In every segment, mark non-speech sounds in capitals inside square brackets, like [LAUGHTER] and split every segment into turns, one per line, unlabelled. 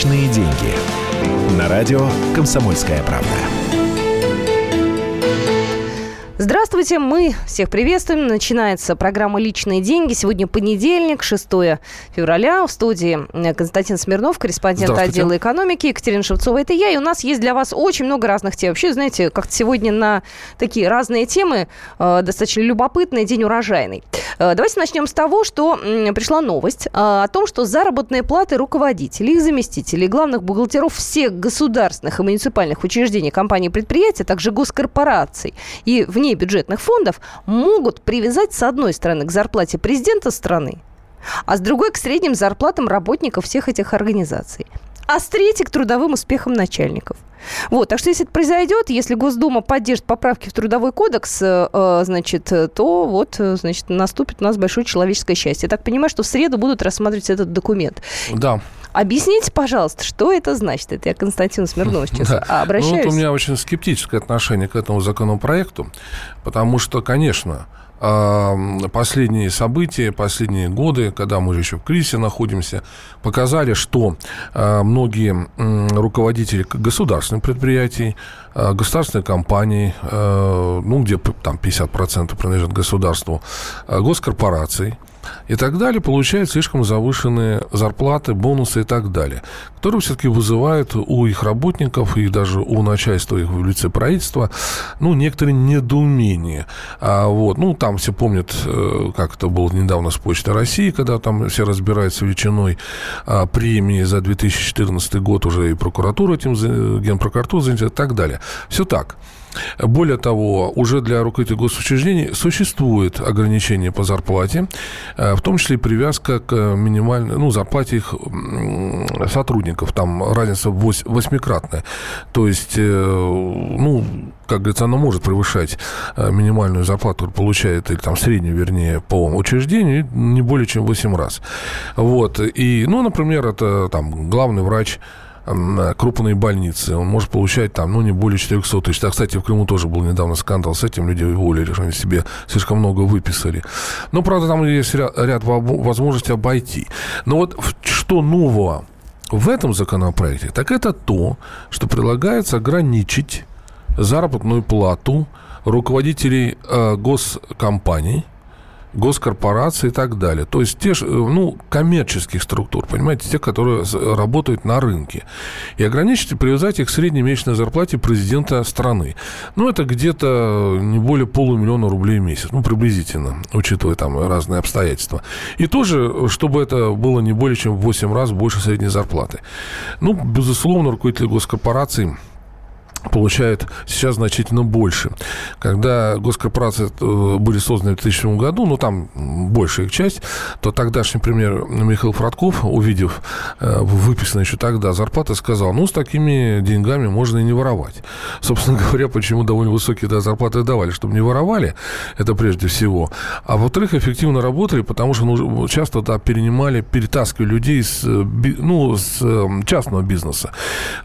Личные деньги. На радио «Комсомольская правда».
Здравствуйте, мы всех приветствуем. Начинается программа «Личные деньги». Сегодня понедельник, 6 февраля. В студии э, Константин Смирнов, корреспондент отдела экономики, Екатерина Шевцова. Это я, и у нас есть для вас очень много разных тем. Вообще, знаете, как-то сегодня на такие разные темы, э, достаточно любопытный день урожайный. Э, давайте начнем с того, что э, пришла новость э, о том, что заработные платы руководителей, их заместителей, главных бухгалтеров всех государственных и муниципальных учреждений, компаний и предприятий, а также госкорпораций и вне бюджетных фондов могут привязать, с одной стороны, к зарплате президента страны, а с другой к средним зарплатам работников всех этих организаций а с третьей к трудовым успехам начальников. Вот, так что если это произойдет, если Госдума поддержит поправки в Трудовой кодекс, э, значит, то вот, значит, наступит у нас большое человеческое счастье. Я так понимаю, что в среду будут рассматривать этот документ.
Да.
Объясните, пожалуйста, что это значит? Это я Константин Смирнов сейчас [LAUGHS] да. обращаюсь.
Ну, вот у меня очень скептическое отношение к этому законопроекту, потому что, конечно, последние события, последние годы, когда мы же еще в кризисе находимся, показали, что а, многие руководители государственных предприятий, а, государственных компаний, а, ну, где там 50% принадлежат государству, госкорпораций, и так далее, получают слишком завышенные зарплаты, бонусы и так далее, которые все-таки вызывают у их работников и даже у начальства их в лице правительства, ну, некоторые недоумения. А вот, ну, там все помнят, э, как это было недавно с Почтой России, когда там все разбираются величиной а, премии за 2014 год, уже и прокуратура этим, генпрокуратура занята и так далее. Все так. Более того, уже для руководителей госучреждений существует ограничение по зарплате, э, в том числе и привязка к минимальной, ну, зарплате их сотрудников. Там разница восьмикратная. То есть, э, ну, как говорится, она может превышать э, минимальную зарплату, которую получает, или там среднюю, вернее, по учреждению, не более чем 8 раз. Вот. И, ну, например, это там главный врач крупные больницы, он может получать там, ну, не более 400 тысяч. А, кстати, в Крыму тоже был недавно скандал с этим, люди уволили, что они себе слишком много выписали. Но, правда, там есть ряд, ряд возможностей обойти. Но вот что нового в этом законопроекте, так это то, что предлагается ограничить заработную плату руководителей э, госкомпаний – госкорпорации и так далее. То есть те же, ну, коммерческих структур, понимаете, те, которые работают на рынке. И ограничить и привязать их к средней месячной зарплате президента страны. Ну, это где-то не более полумиллиона рублей в месяц, ну, приблизительно, учитывая там разные обстоятельства. И тоже, чтобы это было не более чем в 8 раз больше средней зарплаты. Ну, безусловно, руководители госкорпораций получают сейчас значительно больше. Когда госкорпорации э, были созданы в 2000 году, ну, там большая их часть, то тогдашний премьер Михаил Фродков, увидев э, выписанные еще тогда зарплаты, сказал, ну, с такими деньгами можно и не воровать. Собственно [LAUGHS] говоря, почему довольно высокие да, зарплаты давали, чтобы не воровали, это прежде всего. А во-вторых, эффективно работали, потому что ну, часто да, перенимали, перетаскивали людей с, э, ну, с частного бизнеса,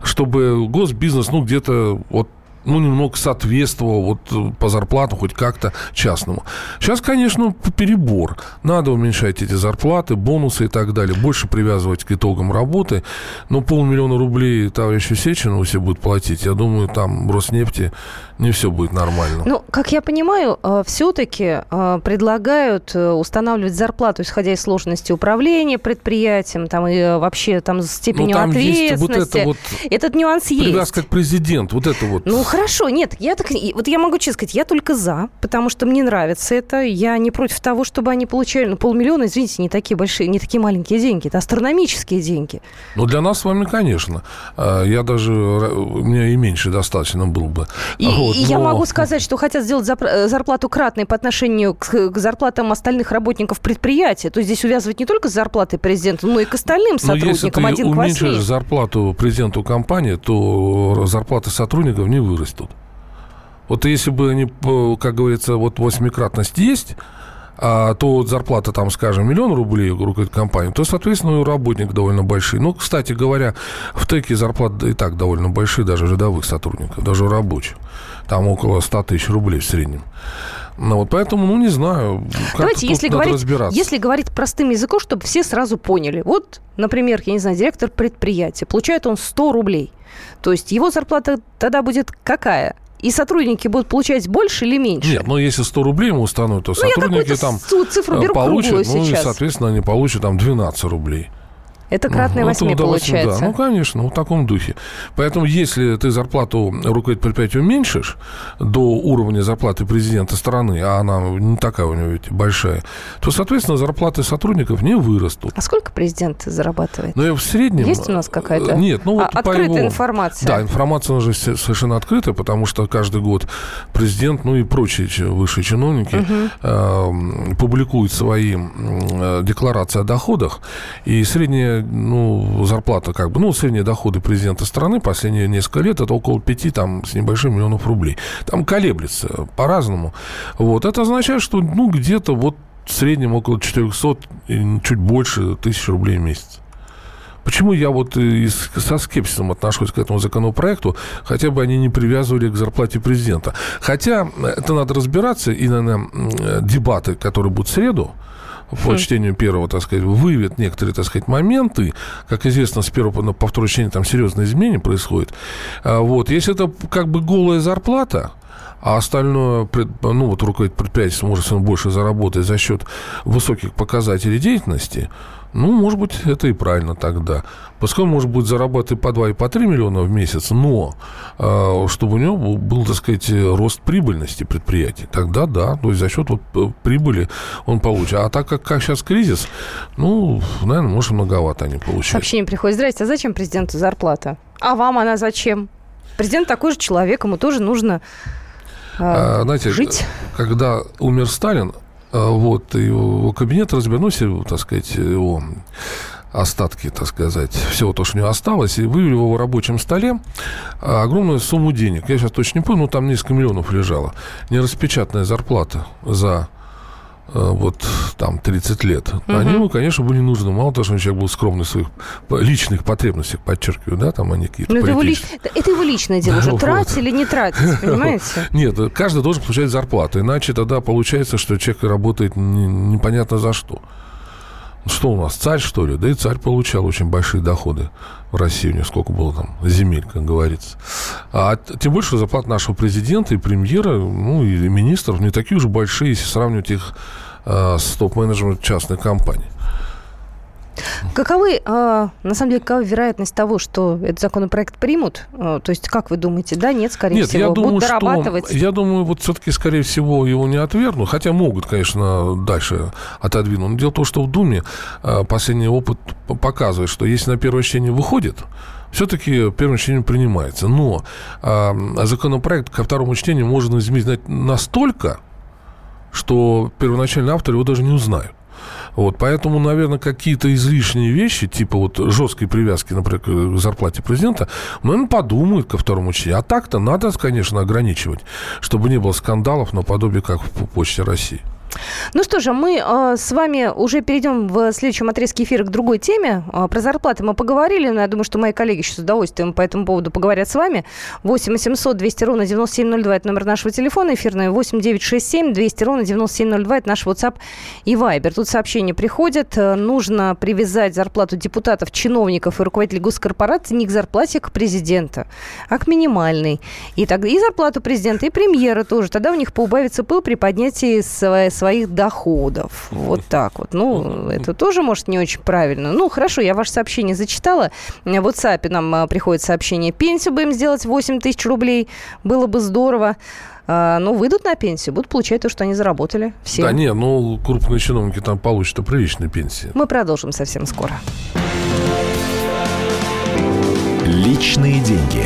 чтобы госбизнес, ну, где-то вот ну, немного соответствовал вот э, по зарплатам хоть как-то частному. Сейчас, конечно, перебор. Надо уменьшать эти зарплаты, бонусы и так далее, больше привязывать к итогам работы. Но полмиллиона рублей товарищу Сечину все будут платить. Я думаю, там Роснефти не все будет нормально.
Ну, как я понимаю, э, все-таки э, предлагают устанавливать зарплату, исходя из сложности управления предприятием, там и вообще там степенью ну, там ответственности. Есть вот это вот Этот нюанс есть.
Привязка к президенту, вот это вот.
Ну, Хорошо, нет, я так, вот я могу честно сказать, я только за, потому что мне нравится это, я не против того, чтобы они получали, ну, полмиллиона, извините, не такие большие, не такие маленькие деньги, это астрономические деньги.
Ну, для нас с вами, конечно. А, я даже, у меня и меньше достаточно был бы.
И, вот, и но... я могу сказать, что хотят сделать э, зарплату кратной по отношению к, к зарплатам остальных работников предприятия, то здесь увязывать не только с зарплатой президента, но и к остальным сотрудникам.
Но если ты уменьшишь зарплату президенту компании, то зарплаты сотрудников не вырастет растут. Вот если бы они, как говорится, вот восьмикратность есть, а, то вот зарплата там, скажем, миллион рублей у компании, то, соответственно, у работник довольно большие. Ну, кстати говоря, в ТЭКе зарплаты и так довольно большие, даже рядовых сотрудников, даже рабочих. Там около 100 тысяч рублей в среднем. Ну, вот поэтому, ну, не знаю.
Давайте, если говорить, если говорить простым языком, чтобы все сразу поняли. Вот, например, я не знаю, директор предприятия, получает он 100 рублей. То есть его зарплата тогда будет какая? и сотрудники будут получать больше или меньше?
Нет, ну если 100 рублей ему установят, то ну, сотрудники там
цифру беру
получат, ну
сейчас.
и, соответственно, они получат там 12 рублей.
Это кратное ну, получается.
Да, ну, конечно, в таком духе. Поэтому, если ты зарплату руководителя предприятия уменьшишь до уровня зарплаты президента страны, а она не такая у него ведь большая, то, соответственно, зарплаты сотрудников не вырастут.
А сколько президент зарабатывает?
Ну, в среднем...
Есть у нас какая-то
Нет, ну, вот
а, открытая его... информация?
Да, информация уже совершенно открытая, потому что каждый год президент, ну и прочие высшие чиновники угу. э, публикуют свои э, декларации о доходах, и средняя ну, зарплата, как бы, ну, средние доходы президента страны последние несколько лет, это около 5 там, с небольшим миллионов рублей. Там колеблется по-разному. Вот, это означает, что, ну, где-то вот в среднем около 400, чуть больше тысяч рублей в месяц. Почему я вот со скепсисом отношусь к этому законопроекту, хотя бы они не привязывали к зарплате президента. Хотя это надо разбираться, и, наверное, дебаты, которые будут в среду, по хм. чтению первого, так сказать, выявит некоторые, так сказать, моменты. Как известно, с первого на по второе чтение там серьезные изменения происходят. А, вот. Если это как бы голая зарплата, а остальное, ну, вот руководитель предприятия может больше заработать за счет высоких показателей деятельности, ну, может быть, это и правильно тогда. Пускай он, может быть, зарабатывать по 2 и по 3 миллиона в месяц, но э, чтобы у него был, так сказать, рост прибыльности предприятия. Тогда да, то есть за счет вот э, прибыли он получит. А так как, как сейчас кризис, ну, наверное, может, многовато они получают.
Сообщение приходит. Здрасте, а зачем президенту зарплата? А вам она зачем? Президент такой же человек, ему тоже нужно а, знаете, жить.
Когда умер Сталин, а, вот, его кабинет развернулся, так сказать, его остатки, так сказать, всего то, что у него осталось, и вывели его в рабочем столе огромную сумму денег. Я сейчас точно не помню, но там несколько миллионов лежало. Нераспечатанная зарплата за вот там 30 лет, угу. они ему, конечно, были нужны. Мало того, что он человек был скромный в своих личных потребностях, подчеркиваю, да, там они какие-то
это его, лич... это его личное дело, [LAUGHS] уже тратить или не тратить, [LAUGHS] понимаете?
Нет, каждый должен получать зарплату, иначе тогда получается, что человек работает непонятно за что. Что у нас, царь, что ли? Да и царь получал очень большие доходы в России. У него сколько было там земель, как говорится. А тем больше зарплат нашего президента и премьера, ну, и министров не такие уже большие, если сравнивать их э, с топ-менеджером частной компании.
Каковы, э, на самом деле, какова вероятность того, что этот законопроект примут? Э, то есть, как вы думаете, да, нет, скорее нет, всего, я думаю, будут дорабатывать?
Что, я думаю, вот все-таки, скорее всего, его не отвергнут, хотя могут, конечно, дальше отодвинуть. Но дело в том, что в Думе э, последний опыт показывает, что если на первое чтение выходит, все-таки первое чтение принимается. Но э, законопроект ко второму чтению можно изменить настолько, что первоначальный автор его даже не узнают. Вот, поэтому, наверное, какие-то излишние вещи, типа вот жесткой привязки, например, к зарплате президента, наверное, подумают ко второму чтению. А так-то надо, конечно, ограничивать, чтобы не было скандалов наподобие как в Почте России.
Ну что же, мы э, с вами уже перейдем в следующем отрезке эфира к другой теме. Э, про зарплаты мы поговорили, но я думаю, что мои коллеги сейчас с удовольствием по этому поводу поговорят с вами. 8 800 200 ровно 9702 – это номер нашего телефона эфирный. 8 967 200 ровно 9702 – это наш WhatsApp и Viber. Тут сообщения приходят. Э, нужно привязать зарплату депутатов, чиновников и руководителей госкорпораций не к зарплате к президента, а к минимальной. И тогда и зарплату президента, и премьера тоже. Тогда у них поубавится пыл при поднятии своей своих доходов. Вот [LAUGHS] так вот. Ну, это тоже, может, не очень правильно. Ну, хорошо, я ваше сообщение зачитала. В WhatsApp нам а, приходит сообщение. Пенсию будем сделать 8 тысяч рублей. Было бы здорово. А, ну, выйдут на пенсию, будут получать то, что они заработали. Все.
Да, не, ну, крупные чиновники там получат приличные пенсии.
Мы продолжим совсем скоро.
Личные деньги.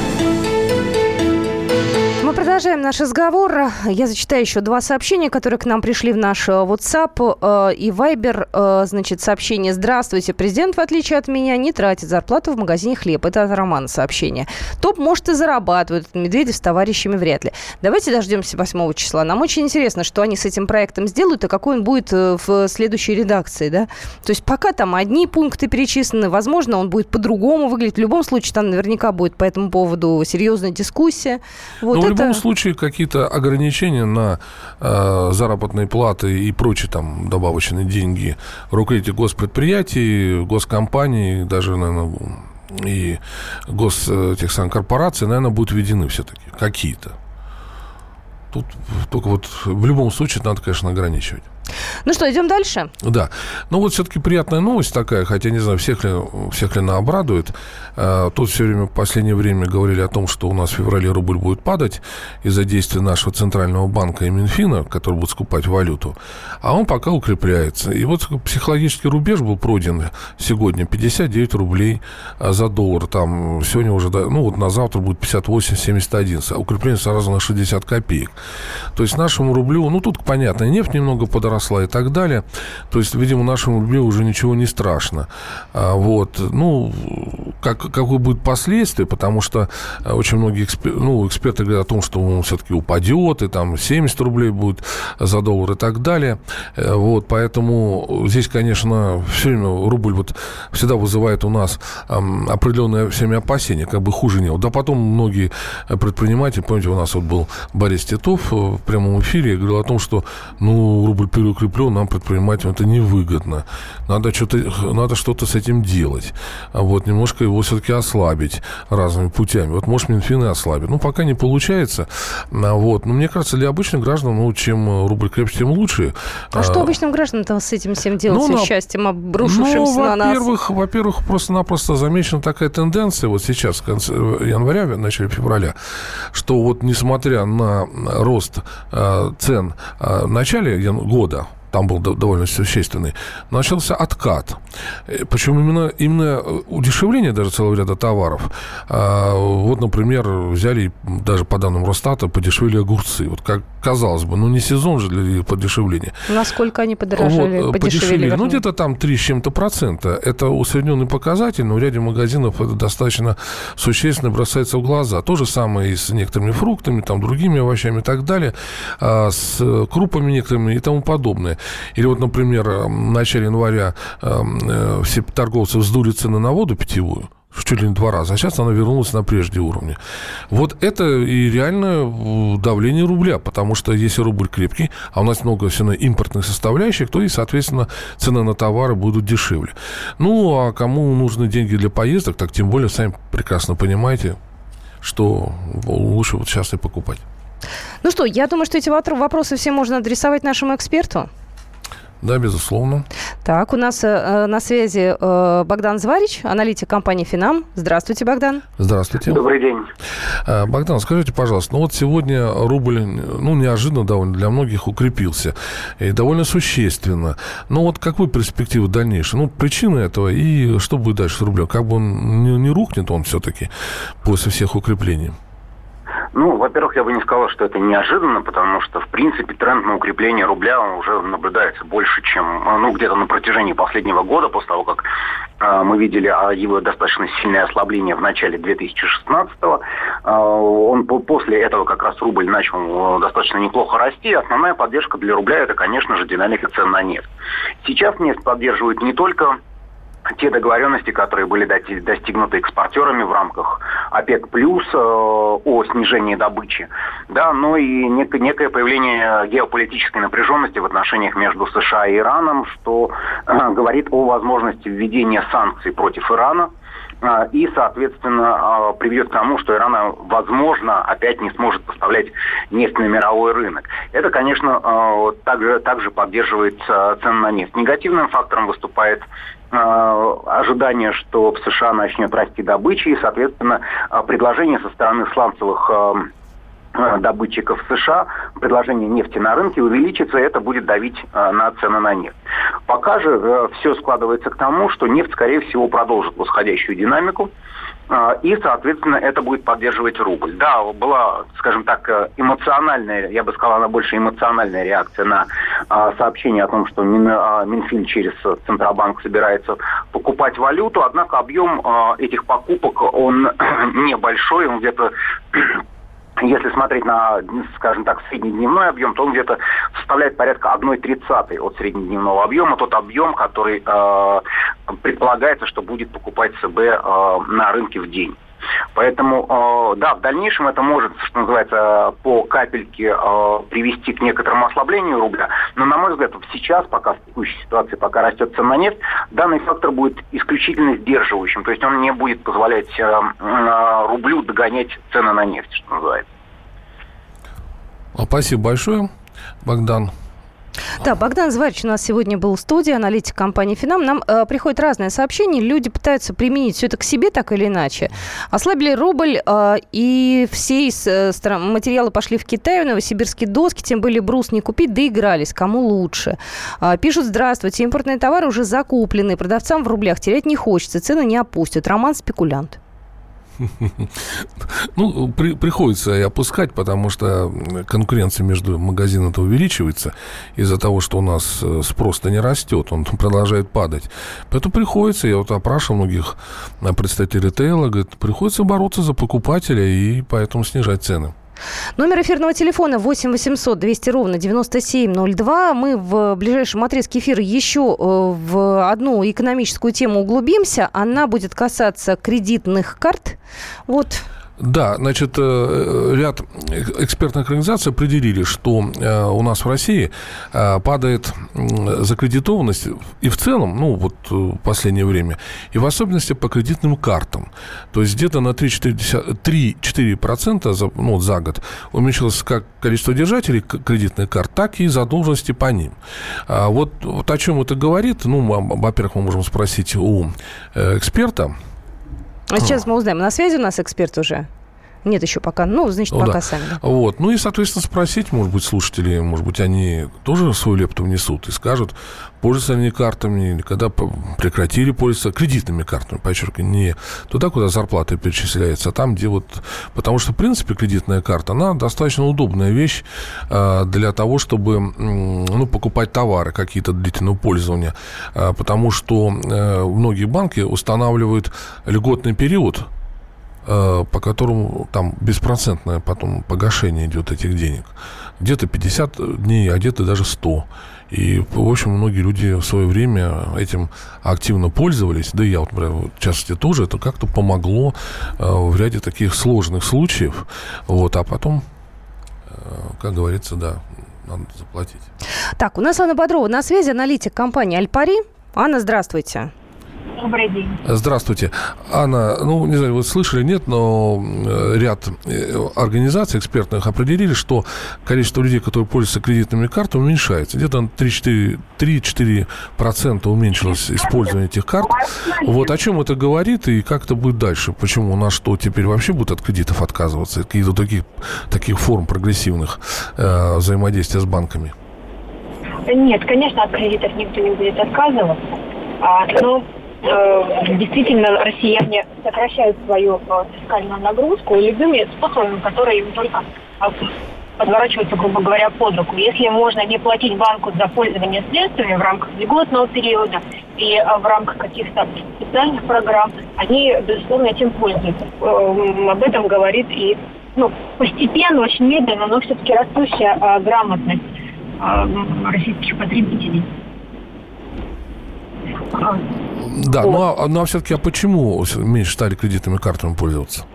Продолжаем наш разговор. Я зачитаю еще два сообщения, которые к нам пришли в наш э, WhatsApp э, и Viber. Э, значит, сообщение «Здравствуйте. Президент, в отличие от меня, не тратит зарплату в магазине хлеб». Это от Романа сообщение. ТОП, может, и зарабатывают. Медведев с товарищами вряд ли. Давайте дождемся 8 числа. Нам очень интересно, что они с этим проектом сделают и какой он будет в следующей редакции. Да? То есть пока там одни пункты перечислены, возможно, он будет по-другому выглядеть. В любом случае, там наверняка будет по этому поводу серьезная дискуссия.
Вот ну, это любом случае какие-то ограничения на э, заработные платы и прочие там добавочные деньги руководителей госпредприятий, госкомпаний, даже, наверное, и гос этих самых корпораций, наверное, будут введены все-таки какие-то. Тут только вот в любом случае надо, конечно, ограничивать.
Ну что, идем дальше?
Да. Ну вот все-таки приятная новость такая, хотя не знаю, всех ли, всех ли она обрадует. А, тут все время в последнее время говорили о том, что у нас в феврале рубль будет падать из-за действия нашего Центрального банка и Минфина, который будет скупать валюту. А он пока укрепляется. И вот психологический рубеж был пройден сегодня 59 рублей а, за доллар. Там сегодня уже, ну вот на завтра будет 58-71. А укрепление сразу на 60 копеек. То есть нашему рублю, ну тут понятно, нефть немного подросла, росла и так далее. То есть, видимо, нашему рублю уже ничего не страшно. А, вот. Ну, как, какое будет последствие, потому что э, очень многие экспер, ну, эксперты говорят о том, что он все-таки упадет, и там 70 рублей будет за доллар и так далее. Э, вот, поэтому здесь, конечно, все время рубль вот всегда вызывает у нас определенные всеми опасения, как бы хуже не было. Да потом многие предприниматели, помните, у нас вот был Борис Титов в прямом эфире, говорил о том, что ну, рубль переукреплен, нам, предпринимателям, это невыгодно. Надо что-то, надо что-то с этим делать. А вот немножко его все-таки ослабить разными путями. Вот, может, Минфин и ослабит. Ну, пока не получается. А вот. Но мне кажется, для обычных граждан, ну, чем рубль крепче, тем лучше.
А, а что обычным гражданам с этим всем делать, ну, с счастьем, обрушившимся ну, на нас?
Во-первых, во-первых, просто-напросто замечена такая тенденция вот сейчас, в конце января, в начале февраля, что вот несмотря на рост э, цен э, в начале года, там был довольно существенный, начался откат. Э, Причем именно, именно удешевление даже целого ряда товаров. А, вот, например, взяли, даже по данным Росстата, подешевели огурцы. Вот как казалось бы, ну не сезон же для подешевления.
Насколько они подорожали,
вот, подешевели? подешевели. Ну, где-то там 3 с чем-то процента. Это усредненный показатель, но в ряде магазинов это достаточно существенно бросается в глаза. То же самое и с некоторыми фруктами, там, другими овощами и так далее, а, с крупами некоторыми и тому подобное. Или вот, например, в начале января э, все торговцы вздули цены на воду питьевую, чуть ли не два раза, а сейчас она вернулась на прежние уровни. Вот это и реально давление рубля, потому что если рубль крепкий, а у нас много все равно импортных составляющих, то и, соответственно, цены на товары будут дешевле. Ну, а кому нужны деньги для поездок, так тем более, сами прекрасно понимаете, что лучше вот сейчас и покупать.
Ну что, я думаю, что эти вопросы все можно адресовать нашему эксперту.
Да, безусловно.
Так, у нас э, на связи э, Богдан Зварич, аналитик компании «Финам». Здравствуйте, Богдан.
Здравствуйте.
Добрый день.
Э, Богдан, скажите, пожалуйста, ну вот сегодня рубль, ну, неожиданно довольно для многих укрепился, и довольно существенно. Но вот какой перспективы дальнейшей? Ну, причины этого и что будет дальше с рублем? Как бы он не, не рухнет он все-таки после всех укреплений?
Ну, во-первых, я бы не сказал, что это неожиданно, потому что, в принципе, тренд на укрепление рубля уже наблюдается больше, чем, ну, где-то на протяжении последнего года, после того, как э, мы видели а, его достаточно сильное ослабление в начале 2016-го. Э, он после этого как раз рубль начал достаточно неплохо расти. Основная поддержка для рубля это, конечно же, динамика цен на нефть. Сейчас нефть поддерживает не только те договоренности, которые были достигнуты экспортерами в рамках ОПЕК+, плюс э, о снижении добычи, да, но и нек- некое появление геополитической напряженности в отношениях между США и Ираном, что э, говорит о возможности введения санкций против Ирана, э, и, соответственно, приведет к тому, что Иран, возможно, опять не сможет поставлять нефть на мировой рынок. Это, конечно, также, также поддерживает цены на нефть. Негативным фактором выступает ожидание, что в США начнет расти добыча, и, соответственно, э, предложение со стороны сланцевых э, Э, добытчиков США предложение нефти на рынке увеличится, и это будет давить э, на цены на нефть. Пока же э, все складывается к тому, что нефть, скорее всего, продолжит восходящую динамику, и, соответственно, это будет поддерживать рубль. Да, была, скажем так, эмоциональная, я бы сказал, она больше эмоциональная реакция на сообщение о том, что Минфин через Центробанк собирается покупать валюту, однако объем этих покупок, он [CLEARS THROAT] небольшой, он где-то если смотреть на, скажем так, среднедневной объем, то он где-то составляет порядка 1,30 от среднедневного объема, тот объем, который э, предполагается, что будет покупать ЦБ э, на рынке в день. Поэтому, э, да, в дальнейшем это может, что называется, по капельке э, привести к некоторому ослаблению рубля. Но, на мой взгляд, сейчас, пока в текущей ситуации, пока растет цена на нефть, данный фактор будет исключительно сдерживающим. То есть он не будет позволять э, рублю догонять цены на нефть, что называется.
Спасибо большое, Богдан.
Да, Богдан Зварич у нас сегодня был в студии, аналитик компании «Финам». Нам э, приходит разное сообщение, люди пытаются применить все это к себе так или иначе. Ослабили рубль, э, и все из, э, материалы пошли в Китай, в новосибирские доски, тем более брус не купить, доигрались, кому лучше. Э, пишут, здравствуйте, импортные товары уже закуплены, продавцам в рублях терять не хочется, цены не опустят. Роман спекулянт. [LAUGHS]
Ну, при, приходится и опускать, потому что конкуренция между магазинами увеличивается из-за того, что у нас э, спрос-то не растет, он [LAUGHS] продолжает падать. Поэтому приходится, я вот опрашивал многих э, представителей ритейла, говорит, приходится бороться за покупателя и поэтому снижать цены.
Номер эфирного телефона 8 800 200 ровно 9702. Мы в ближайшем отрезке эфира еще э, в одну экономическую тему углубимся. Она будет касаться кредитных карт. Вот
да, значит, э, ряд экспертных организаций определили, что э, у нас в России э, падает закредитованность и в целом, ну, вот в последнее время, и в особенности по кредитным картам. То есть где-то на 3-4% за, ну, за год уменьшилось как количество держателей кредитных карт, так и задолженности по ним. А вот, вот о чем это говорит, ну, во-первых, мы можем спросить у эксперта,
а сейчас мы узнаем. На связи у нас эксперт уже? Нет еще пока. Ну, значит, ну, пока да. сами. Да.
Вот. Ну и, соответственно, спросить, может быть, слушатели, может быть, они тоже свою лепту внесут и скажут, пользуются они картами, или когда прекратили пользоваться кредитными картами, подчеркиваю, не туда, куда зарплата перечисляется, а там, где вот... Потому что, в принципе, кредитная карта, она достаточно удобная вещь э, для того, чтобы, ну, покупать товары какие-то длительного пользования, э, потому что э, многие банки устанавливают льготный период по которому там беспроцентное потом погашение идет этих денег. Где-то 50 дней, а где-то даже 100. И, в общем, многие люди в свое время этим активно пользовались, да и я, вот, в частности, тоже, это как-то помогло э, в ряде таких сложных случаев. Вот, а потом, э, как говорится, да, надо заплатить.
Так, у нас Анна Бодрова на связи, аналитик компании «Альпари». Анна, здравствуйте.
Добрый день.
Здравствуйте. Анна, ну, не знаю, вы слышали, нет, но э, ряд э, организаций экспертных определили, что количество людей, которые пользуются кредитными картами, уменьшается. Где-то 3-4% уменьшилось использование этих карт. Вот о чем это говорит и как это будет дальше? Почему у нас что, теперь вообще будут от кредитов отказываться? Какие-то таких, таких форм прогрессивных э, взаимодействия с банками?
Нет, конечно, от кредитов никто не будет отказываться. А, но действительно россияне сокращают свою э, фискальную нагрузку любыми способами, которые им только э, подворачиваются, грубо говоря, под руку. Если можно не платить банку за пользование средствами в рамках льготного периода и в рамках каких-то специальных программ, они, безусловно, этим пользуются. Об этом говорит и ну, постепенно, очень медленно, но все-таки растущая грамотность российских потребителей.
Да, вот. ну а, ну, а все-таки, а почему меньше стали кредитными картами пользоваться?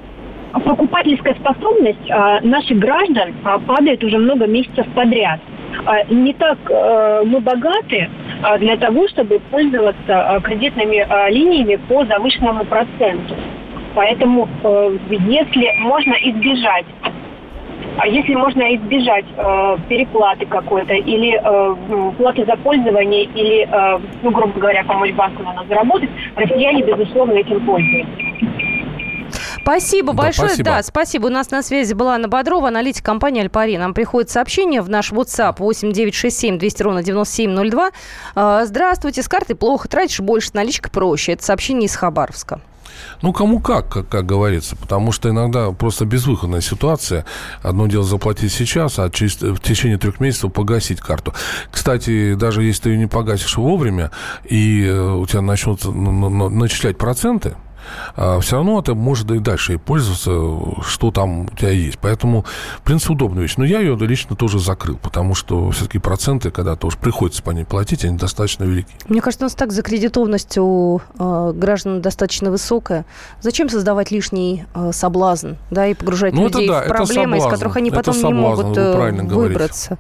Покупательская способность а, наших граждан а, падает уже много месяцев подряд. А, не так а, мы богаты а, для того, чтобы пользоваться а, кредитными а, линиями по завышенному проценту. Поэтому, э, если можно избежать а если можно избежать э, переплаты какой-то или э, платы за пользование, или, э, ну, грубо говоря, помочь банку на нас заработать, россияне, безусловно, этим пользуются.
Спасибо да, большое. Спасибо. Да, спасибо. У нас на связи была Анна Бодрова, аналитик компании «Альпари». Нам приходит сообщение в наш WhatsApp 8967 200 ровно 9702. А, здравствуйте, с карты плохо тратишь, больше наличка проще. Это сообщение из Хабаровска.
Ну, кому как, как, как говорится, потому что иногда просто безвыходная ситуация. Одно дело заплатить сейчас, а через, в течение трех месяцев погасить карту. Кстати, даже если ты ее не погасишь вовремя, и э, у тебя начнут начислять проценты, все равно это может и дальше и пользоваться, что там у тебя есть. Поэтому, в принципе, удобная вещь. Но я ее лично тоже закрыл, потому что все-таки проценты, когда тоже приходится по ней платить, они достаточно велики.
Мне кажется, у нас так закредитованность у э, граждан достаточно высокая. Зачем создавать лишний э, соблазн, да, и погружать ну, людей да, в проблемы, из которых они потом соблазн, не могут э, выбраться? Говорите.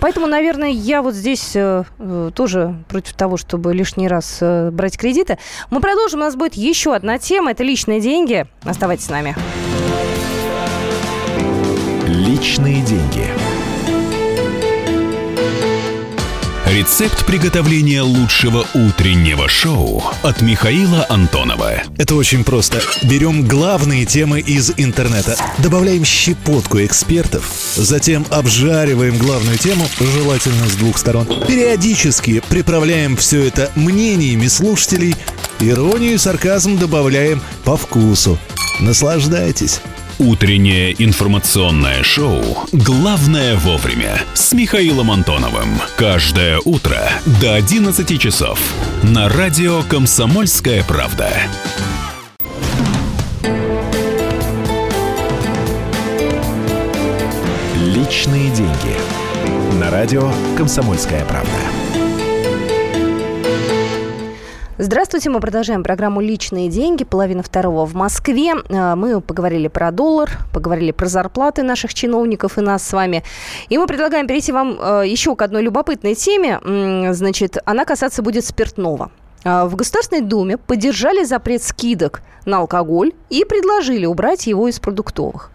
Поэтому, наверное, я вот здесь э, э, тоже против того, чтобы лишний раз э, брать кредиты. Мы продолжим, у нас будет еще одна тема. Это личные деньги. Оставайтесь с нами.
Личные деньги.
Рецепт приготовления лучшего утреннего шоу от Михаила Антонова.
Это очень просто. Берем главные темы из интернета, добавляем щепотку экспертов, затем обжариваем главную тему, желательно с двух сторон. Периодически приправляем все это мнениями слушателей Иронию и сарказм добавляем по вкусу. Наслаждайтесь.
Утреннее информационное шоу «Главное вовремя» с Михаилом Антоновым. Каждое утро до 11 часов на радио «Комсомольская правда».
Личные деньги. На радио «Комсомольская правда».
Здравствуйте, мы продолжаем программу «Личные деньги», половина второго в Москве. А, мы поговорили про доллар, поговорили про зарплаты наших чиновников и нас с вами. И мы предлагаем перейти вам а, еще к одной любопытной теме. Значит, она касаться будет спиртного. А, в Государственной Думе поддержали запрет скидок на алкоголь и предложили убрать его из продуктовых.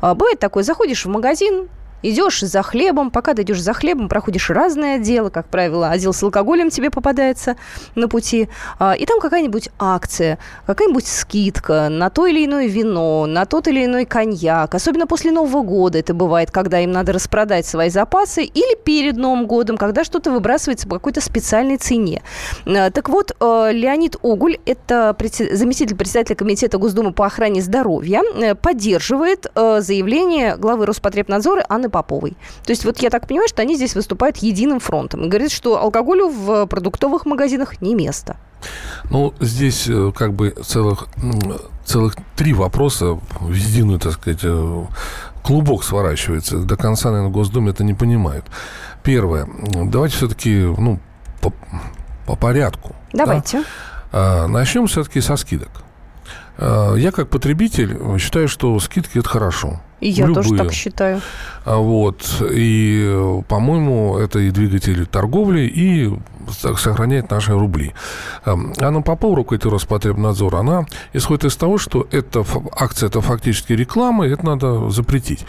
Бывает такое, заходишь в магазин, идешь за хлебом, пока идешь за хлебом, проходишь разные отделы, как правило, отдел с алкоголем тебе попадается на пути, а, и там какая-нибудь акция, какая-нибудь скидка на то или иное вино, на тот или иной коньяк, особенно после Нового года это бывает, когда им надо распродать свои запасы, или перед Новым годом, когда что-то выбрасывается по какой-то специальной цене. А, так вот, а, Леонид Огуль, это заместитель председателя Комитета Госдумы по охране здоровья, э, поддерживает заявление главы Роспотребнадзора Анны Поповой. То есть вот я так понимаю, что они здесь выступают единым фронтом и говорят, что алкоголю в продуктовых магазинах не место.
Ну, здесь э, как бы целых, целых три вопроса в единую, так сказать, э, клубок сворачивается. До конца, наверное, Госдуме это не понимают. Первое. Давайте все-таки, ну, по, по порядку.
Давайте. Да?
А, начнем все-таки со скидок. А, я как потребитель считаю, что скидки это хорошо.
И я Любые. тоже так считаю.
А вот. И, по-моему, это и двигатель торговли, и сохраняет наши рубли. Анна Попова, руководитель Роспотребнадзора, она исходит из того, что эта акция – это фактически реклама, и это надо запретить.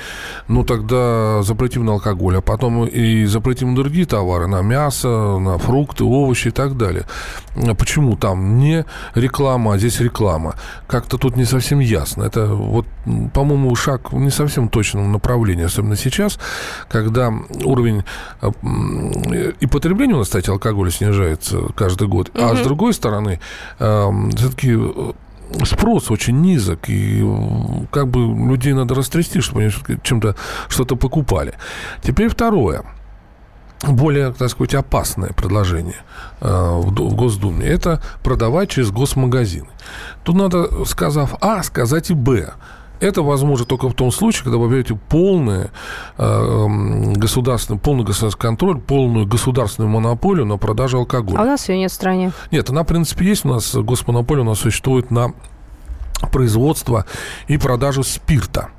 Ну, тогда запретим на алкоголь, а потом и запретим другие товары, на мясо, на фрукты, овощи и так далее. Почему там не реклама, а здесь реклама? Как-то тут не совсем ясно. Это вот, по-моему, шаг не совсем точном направлении, особенно сейчас, когда уровень э, и потребления у нас, кстати, алкоголя снижается каждый год. Угу. А с другой стороны, э, все-таки спрос очень низок, и как бы людей надо растрясти, чтобы они чем-то что-то покупали. Теперь второе более, так сказать, опасное предложение э, в Госдуме – это продавать через госмагазины. Тут надо, сказав А, сказать и Б. Это возможно только в том случае, когда вы берете полный, э, государственный, полный государственный контроль, полную государственную монополию на продажу алкоголя.
А у нас ее нет в стране?
Нет, она, в принципе, есть. У нас госмонополия у нас существует на производство и продажу спирта.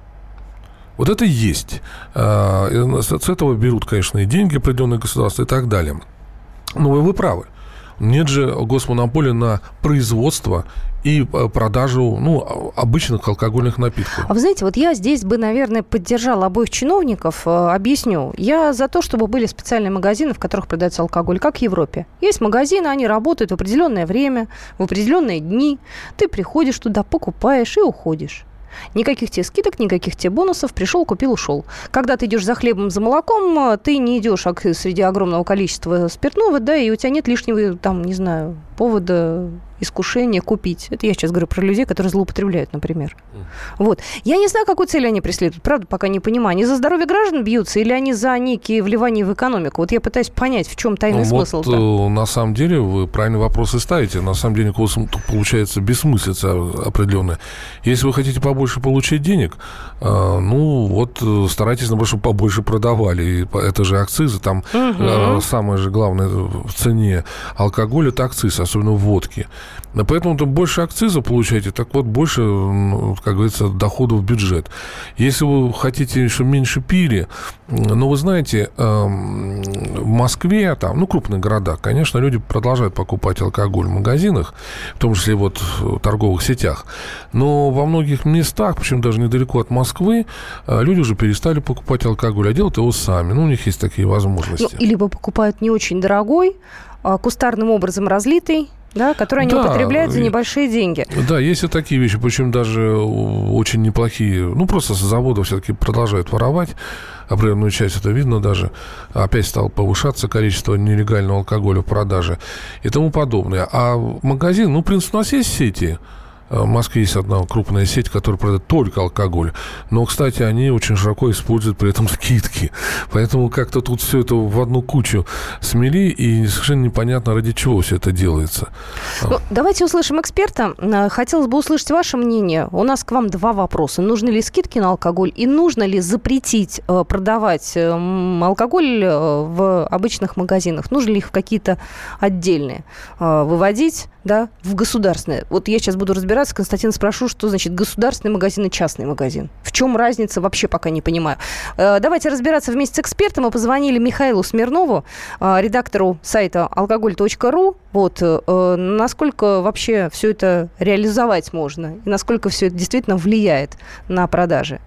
Вот это есть. Э, с этого берут, конечно, и деньги определенные государства и так далее. Но вы, вы правы. Нет же госмонополии на производство и э, продажу ну, обычных алкогольных напитков.
А вы знаете, вот я здесь бы, наверное, поддержала обоих чиновников. Э, объясню. Я за то, чтобы были специальные магазины, в которых продается алкоголь, как в Европе. Есть магазины, они работают в определенное время, в определенные дни. Ты приходишь туда, покупаешь и уходишь. Никаких тебе скидок, никаких тебе бонусов. Пришел, купил, ушел. Когда ты идешь за хлебом, за молоком, ты не идешь среди огромного количества спиртного, да, и у тебя нет лишнего, там, не знаю, повода искушение купить. Это я сейчас говорю про людей, которые злоупотребляют, например. Вот. Я не знаю, какую цель они преследуют. Правда, пока не понимаю. Они за здоровье граждан бьются или они за некие вливания в экономику? Вот я пытаюсь понять, в чем тайный ну, смысл.
Вот, э, на самом деле вы правильные вопросы ставите. На самом деле получается бессмыслица определенная. Если вы хотите побольше получить денег, э, ну вот э, старайтесь, наоборот, чтобы побольше продавали. Это же акцизы. Там угу. самое же главное в цене алкоголя – это акциз, особенно в водке. Поэтому там больше акциза получаете, так вот больше, как говорится, доходов в бюджет. Если вы хотите, чтобы меньше пили, ну, вы знаете, эм, в Москве, там, ну, крупных городах, конечно, люди продолжают покупать алкоголь в магазинах, в том числе вот в торговых сетях. Но во многих местах, причем даже недалеко от Москвы, э, люди уже перестали покупать алкоголь, а делают его сами. Ну, у них есть такие возможности.
Ну, либо покупают не очень дорогой, а кустарным образом разлитый, да, которые они да, употребляют за небольшие деньги.
Да, есть и такие вещи, причем даже очень неплохие. Ну, просто с завода все-таки продолжают воровать определенную часть, это видно даже. Опять стало повышаться количество нелегального алкоголя в продаже и тому подобное. А магазин, ну, в принципе, у нас есть сети, в Москве есть одна крупная сеть, которая продает только алкоголь. Но, кстати, они очень широко используют при этом [LAUGHS] скидки. Поэтому как-то тут все это в одну кучу смели, и совершенно непонятно, ради чего все это делается.
Ну, давайте услышим эксперта. Э, хотелось бы услышать ваше мнение. У нас к вам два вопроса. Нужны ли скидки на алкоголь и нужно ли запретить э, продавать алкоголь в обычных магазинах? Нужно ли их в какие-то отдельные выводить? Да, в государственное. Вот я сейчас буду разбираться, Константин, спрошу, что значит государственный магазин и частный магазин. В чем разница, вообще пока не понимаю. Э, давайте разбираться вместе с экспертом. Мы позвонили Михаилу Смирнову, э, редактору сайта алкоголь.ру. Вот, э, насколько вообще все это реализовать можно и насколько все это действительно влияет на продажи.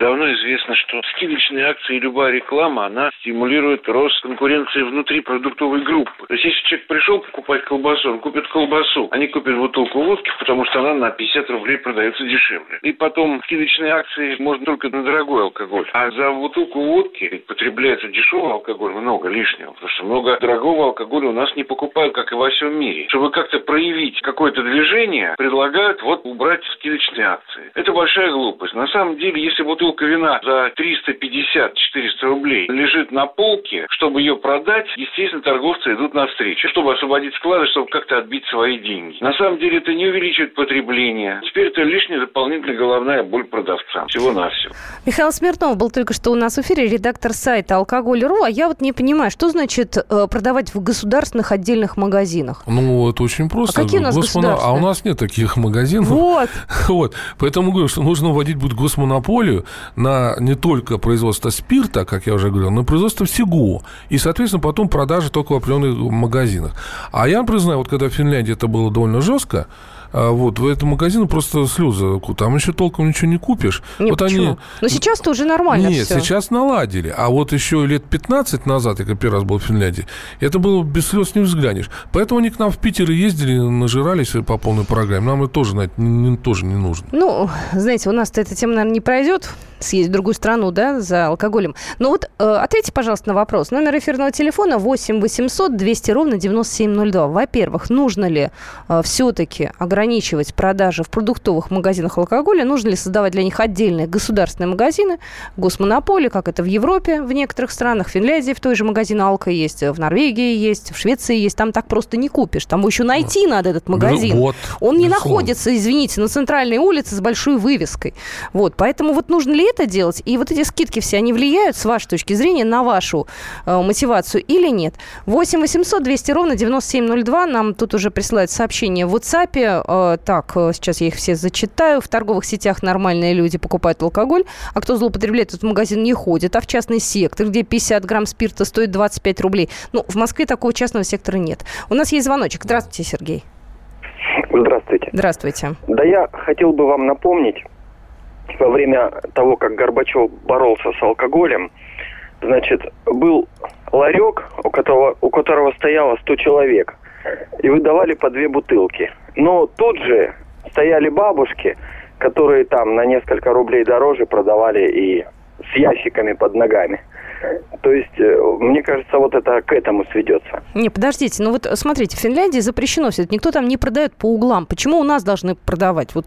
Давно известно, что скидочные акции и любая реклама, она стимулирует рост конкуренции внутри продуктовой группы. То есть, если человек пришел покупать колбасу, он купит колбасу, а не купит бутылку водки, потому что она на 50 рублей продается дешевле. И потом скидочные акции можно только на дорогой алкоголь. А за бутылку водки потребляется дешевый алкоголь много лишнего, потому что много дорогого алкоголя у нас не покупают, как и во всем мире. Чтобы как-то проявить какое-то движение, предлагают вот убрать скидочные акции. Это большая глупость. На самом деле, если бутылка бутылка вина за 350-400 рублей лежит на полке, чтобы ее продать, естественно, торговцы идут навстречу, чтобы освободить склады, чтобы как-то отбить свои деньги. На самом деле это не увеличивает потребление. Теперь это лишняя дополнительная головная боль продавцам. Всего-навсего.
Михаил Смирнов был только что у нас в эфире, редактор сайта «Алкоголь.ру». А я вот не понимаю, что значит э, продавать в государственных отдельных магазинах?
Ну, это очень просто.
А какие у нас Госмоно...
А у нас нет таких магазинов.
Вот. [LAUGHS]
вот. Поэтому говорю, что нужно вводить будет госмонополию, на не только производство спирта, как я уже говорил, но и производство всего. И, соответственно, потом продажи только в определенных магазинах. А я признаю, вот когда в Финляндии это было довольно жестко, вот, в этом магазине просто слезы. Там еще толком ничего не купишь.
Не,
вот
почему? они... Но сейчас-то уже нормально
Нет,
все.
сейчас наладили. А вот еще лет 15 назад, я первый раз был в Финляндии, это было без слез не взглянешь. Поэтому они к нам в Питер ездили, нажирались по полной программе. Нам это тоже, знаете, не, тоже не нужно.
Ну, знаете, у нас эта тема, наверное, не пройдет съесть в другую страну, да, за алкоголем. Но вот э, ответьте, пожалуйста, на вопрос. Номер эфирного телефона 8 800 200 ровно 9702. Во-первых, нужно ли э, все-таки ограничивать продажи в продуктовых магазинах алкоголя? Нужно ли создавать для них отдельные государственные магазины, госмонополии, как это в Европе, в некоторых странах, в Финляндии в той же магазин Алка есть, в Норвегии есть, в Швеции есть. Там так просто не купишь. Там еще найти надо этот магазин.
Вот,
Он не находится, извините, на центральной улице с большой вывеской. Вот, поэтому вот нужно ли это делать? И вот эти скидки все, они влияют, с вашей точки зрения, на вашу э, мотивацию или нет? 8 800 200 ровно 9702. Нам тут уже присылают сообщение в WhatsApp. Э, так, э, сейчас я их все зачитаю. В торговых сетях нормальные люди покупают алкоголь, а кто злоупотребляет, в магазин не ходит. А в частный сектор, где 50 грамм спирта стоит 25 рублей. Ну, в Москве такого частного сектора нет. У нас есть звоночек. Здравствуйте, Сергей.
Здравствуйте.
Здравствуйте.
Да я хотел бы вам напомнить, во время того, как Горбачев боролся с алкоголем, значит, был ларек, у которого, у которого стояло 100 человек, и выдавали по две бутылки. Но тут же стояли бабушки, которые там на несколько рублей дороже продавали и с ящиками под ногами. То есть, э, мне кажется, вот это к этому сведется.
Не, подождите, ну вот смотрите, в Финляндии запрещено все это. Никто там не продает по углам. Почему у нас должны продавать? Вот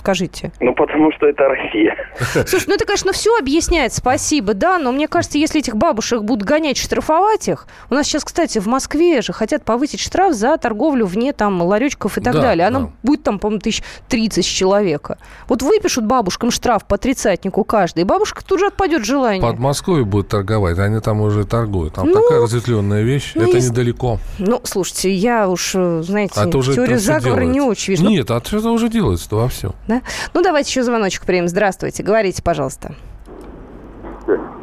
скажите?
Ну, потому что это Россия. [LAUGHS]
Слушай, ну это, конечно, все объясняет, спасибо, да, но мне кажется, если этих бабушек будут гонять, штрафовать их, у нас сейчас, кстати, в Москве же хотят повысить штраф за торговлю вне там ларечков и так
Да,
далее. Она
да.
будет там, по-моему, тысяч 30 с человека. Вот выпишут бабушкам штраф по тридцатнику каждый, и бабушка тут же отпадет желание.
Под Москвой будут торговать, они там уже торгуют. Там
Ну,
такая разветвленная вещь,
ну,
это
если-
недалеко.
Ну, слушайте, я уж, э, знаете,
А
теорию заговора не очень вижу.
Нет, а это уже делается-то во все.
Да? ну, давайте еще звоночек примем. Здравствуйте, говорите, пожалуйста.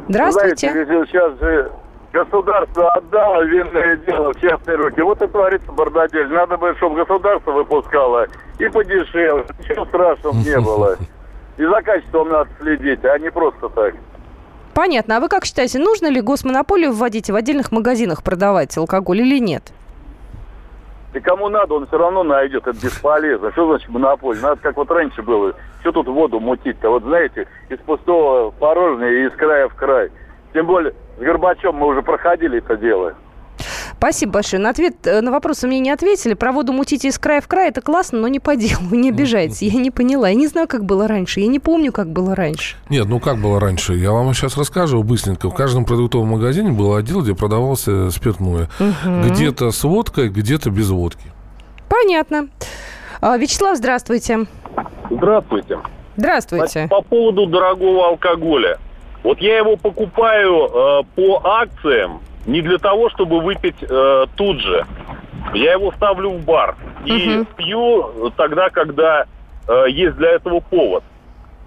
Здравствуйте.
Знаете, сейчас же государство отдало винное дело в частные руки. Вот и творится бардатель. Надо бы, чтобы государство выпускало и подешевле. Ничего страшного не было. И за качеством надо следить, а не просто так.
Понятно. А вы как считаете, нужно ли госмонополию вводить и в отдельных магазинах продавать алкоголь или нет?
И кому надо, он все равно найдет. Это бесполезно. Что значит монополия? Надо, как вот раньше было. Что тут воду мутить-то? Вот знаете, из пустого в порожнее и из края в край. Тем более, с Горбачем мы уже проходили это дело.
Спасибо большое. На, ответ, э, на вопрос мне не ответили. Про воду мутите из края в край, это классно, но не по делу. Вы не обижайтесь. Я не поняла. Я не знаю, как было раньше. Я не помню, как было раньше.
Нет, ну как было раньше? Я вам сейчас расскажу быстренько. В каждом продуктовом магазине был отдел, где продавался спиртное. Где-то с водкой, где-то без водки.
Понятно. А, Вячеслав, здравствуйте.
Здравствуйте.
Здравствуйте.
По поводу дорогого алкоголя. Вот я его покупаю э, по акциям не для того, чтобы выпить э, тут же. Я его ставлю в бар и
Мгм.
пью тогда, когда э, есть для этого повод.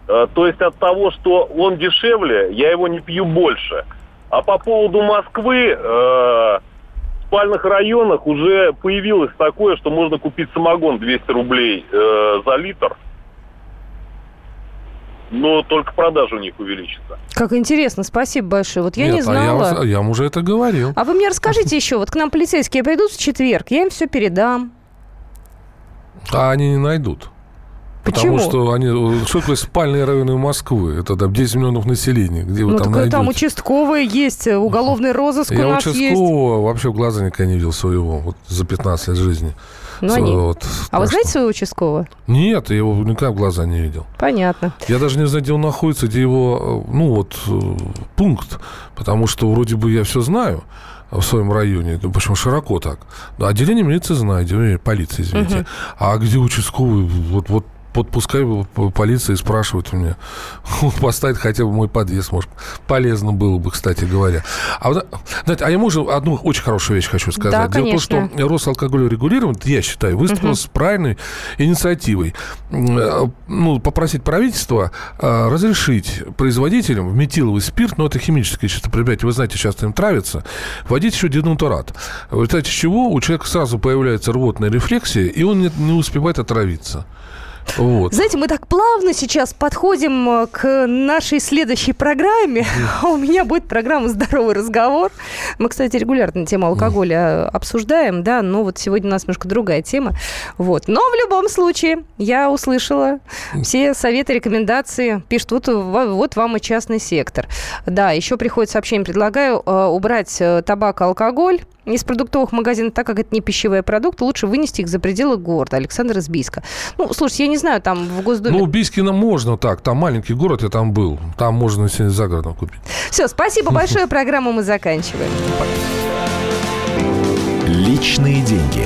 Э, то есть от того, что он дешевле, я его не пью больше. А по поводу Москвы, э, в спальных районах уже появилось такое, что можно купить самогон 200 рублей э, за литр. Но только продажа у них увеличится.
Как интересно. Спасибо большое. Вот я
Нет,
не
а
знала.
я, вас- я вам уже это говорил.
А вы мне расскажите еще, вот к нам полицейские придут в четверг, я им все передам.
А они не найдут.
Почему?
Потому что они... Что такое спальные районы Москвы? Это там 10 миллионов населения. Где вы
ну,
там найдете?
там участковые есть, э, уголовный розыск у
Я
нас есть.
участкового вообще в глаза никогда не видел своего вот, за 15 лет жизни.
Ну, они-
Вот,
А вы
так
знаете
что-
своего участкового?
Нет, я его никогда в глаза не видел.
Понятно.
Я даже не знаю, где он находится, где его, э, ну вот, э, пункт. Потому что вроде бы я все знаю в своем районе. Ну, Почему широко так? Отделение милиции знаю, отделение полиции, извините. А где участковый? Вот, вот вот пускай п- полиция и спрашивает у меня. [LAUGHS] Поставить хотя бы мой подъезд, может, полезно было бы, кстати говоря. А, вот, знаете, а я можно одну очень хорошую вещь хочу сказать.
Да,
Дело в том,
конечно.
что Росалкоголь регулирован, я считаю, выступил с правильной инициативой. Э, Ну, попросить правительство э, разрешить производителям в метиловый спирт, ну, это химическое ребята, вы знаете, часто им травится, вводить еще денатурат. В результате чего у человека сразу появляется рвотная рефлексия, и он не, не успевает отравиться. Вот.
Знаете, мы так плавно сейчас подходим э, к нашей следующей программе. А у меня будет программа «Здоровый разговор». Мы, кстати, регулярно тему алкоголя э, обсуждаем, да, но вот сегодня у нас немножко другая тема. Вот. Но в любом случае, я услышала все советы, рекомендации. Пишут, вот, вот вам и частный сектор. Да, еще приходит сообщение, предлагаю э, убрать табак, алкоголь из продуктовых магазинов, так как это не пищевые продукты, лучше вынести их за пределы города. Александр из Бийска. Ну, слушайте, я не знаю, там в Госдуме...
Ну, Бийскина можно так, там маленький город, я там был. Там можно себе за городом купить.
Все, спасибо [LAUGHS] большое. Программу мы заканчиваем.
Личные деньги.